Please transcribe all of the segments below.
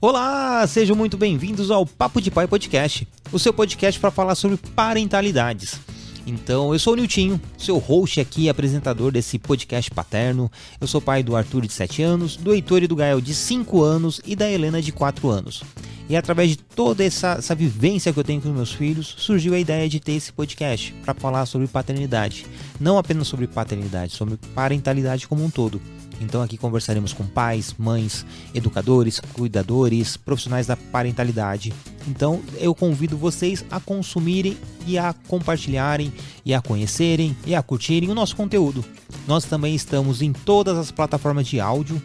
Olá, sejam muito bem-vindos ao Papo de Pai Podcast, o seu podcast para falar sobre parentalidades. Então, eu sou o Niltinho, seu host aqui, apresentador desse podcast paterno. Eu sou pai do Arthur de 7 anos, do Heitor e do Gael de 5 anos e da Helena de 4 anos. E através de toda essa, essa vivência que eu tenho com meus filhos, surgiu a ideia de ter esse podcast para falar sobre paternidade. Não apenas sobre paternidade, sobre parentalidade como um todo. Então aqui conversaremos com pais, mães, educadores, cuidadores, profissionais da parentalidade. Então eu convido vocês a consumirem e a compartilharem e a conhecerem e a curtirem o nosso conteúdo. Nós também estamos em todas as plataformas de áudio,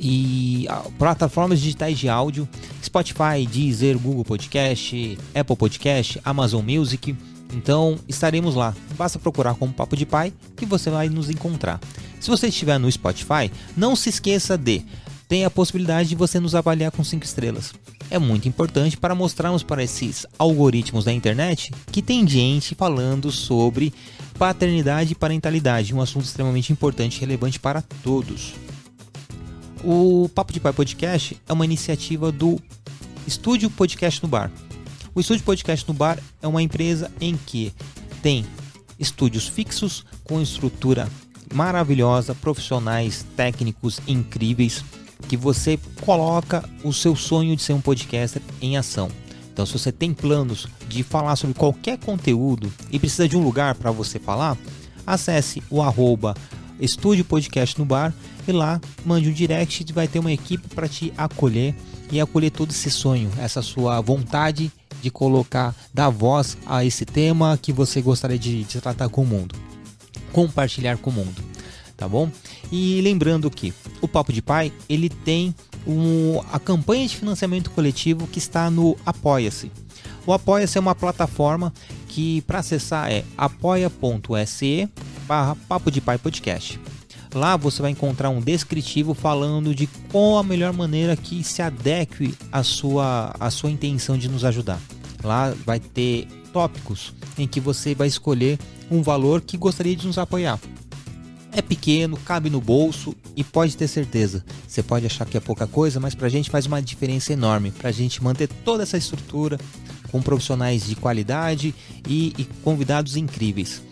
e plataformas digitais de áudio, Spotify, Deezer, Google Podcast, Apple Podcast, Amazon Music. Então estaremos lá. Basta procurar como Papo de Pai que você vai nos encontrar. Se você estiver no Spotify, não se esqueça de tem a possibilidade de você nos avaliar com 5 estrelas. É muito importante para mostrarmos para esses algoritmos da internet que tem gente falando sobre paternidade e parentalidade, um assunto extremamente importante e relevante para todos. O Papo de Pai Podcast é uma iniciativa do Estúdio Podcast no Bar. O Estúdio Podcast no Bar é uma empresa em que tem estúdios fixos com estrutura maravilhosa, profissionais, técnicos incríveis, que você coloca o seu sonho de ser um podcaster em ação. Então, se você tem planos de falar sobre qualquer conteúdo e precisa de um lugar para você falar, acesse o arroba Estúdio Podcast no Bar e lá mande um direct vai ter uma equipe para te acolher e acolher todo esse sonho, essa sua vontade de colocar, dar voz a esse tema que você gostaria de, de tratar com o mundo, compartilhar com o mundo, tá bom? E lembrando que o Papo de Pai ele tem um, a campanha de financiamento coletivo que está no Apoia-se. O Apoia-se é uma plataforma que para acessar é apoia.se barra Papo de Pai Podcast. Lá você vai encontrar um descritivo falando de qual a melhor maneira que se adeque à sua, à sua intenção de nos ajudar. Lá vai ter tópicos em que você vai escolher um valor que gostaria de nos apoiar. É pequeno, cabe no bolso e pode ter certeza. Você pode achar que é pouca coisa, mas para a gente faz uma diferença enorme. Para a gente manter toda essa estrutura com profissionais de qualidade e, e convidados incríveis.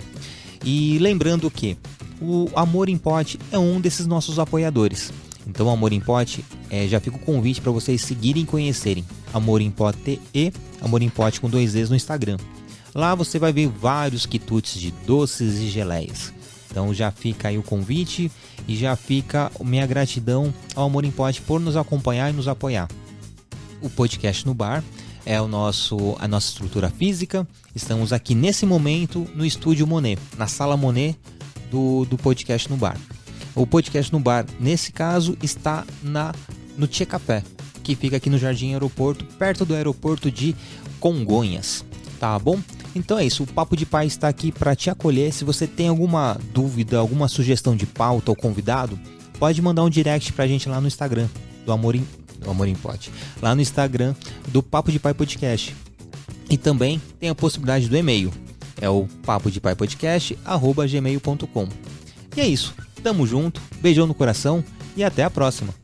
E lembrando que o Amor em Pote é um desses nossos apoiadores. Então, Amor em Pote, é, já fica o convite para vocês seguirem e conhecerem. Amor em Pote e Amor em Pote com dois E's no Instagram. Lá você vai ver vários quitutes de doces e geleias. Então já fica aí o convite e já fica minha gratidão ao Amor em Pote por nos acompanhar e nos apoiar. O podcast no bar é o nosso a nossa estrutura física. Estamos aqui nesse momento no estúdio Monet, na sala Monet do, do podcast no bar. O podcast no bar, nesse caso, está na no Tia Café, que fica aqui no Jardim Aeroporto, perto do aeroporto de Congonhas. Tá bom? Então é isso, o Papo de Pai está aqui para te acolher. Se você tem alguma dúvida, alguma sugestão de pauta ou convidado, pode mandar um direct para a gente lá no Instagram do Amor em, do Amor em Pote, lá no Instagram do Papo de Pai Podcast. E também tem a possibilidade do e-mail, é o papo de pai podcast. E é isso. Tamo junto, beijão no coração e até a próxima.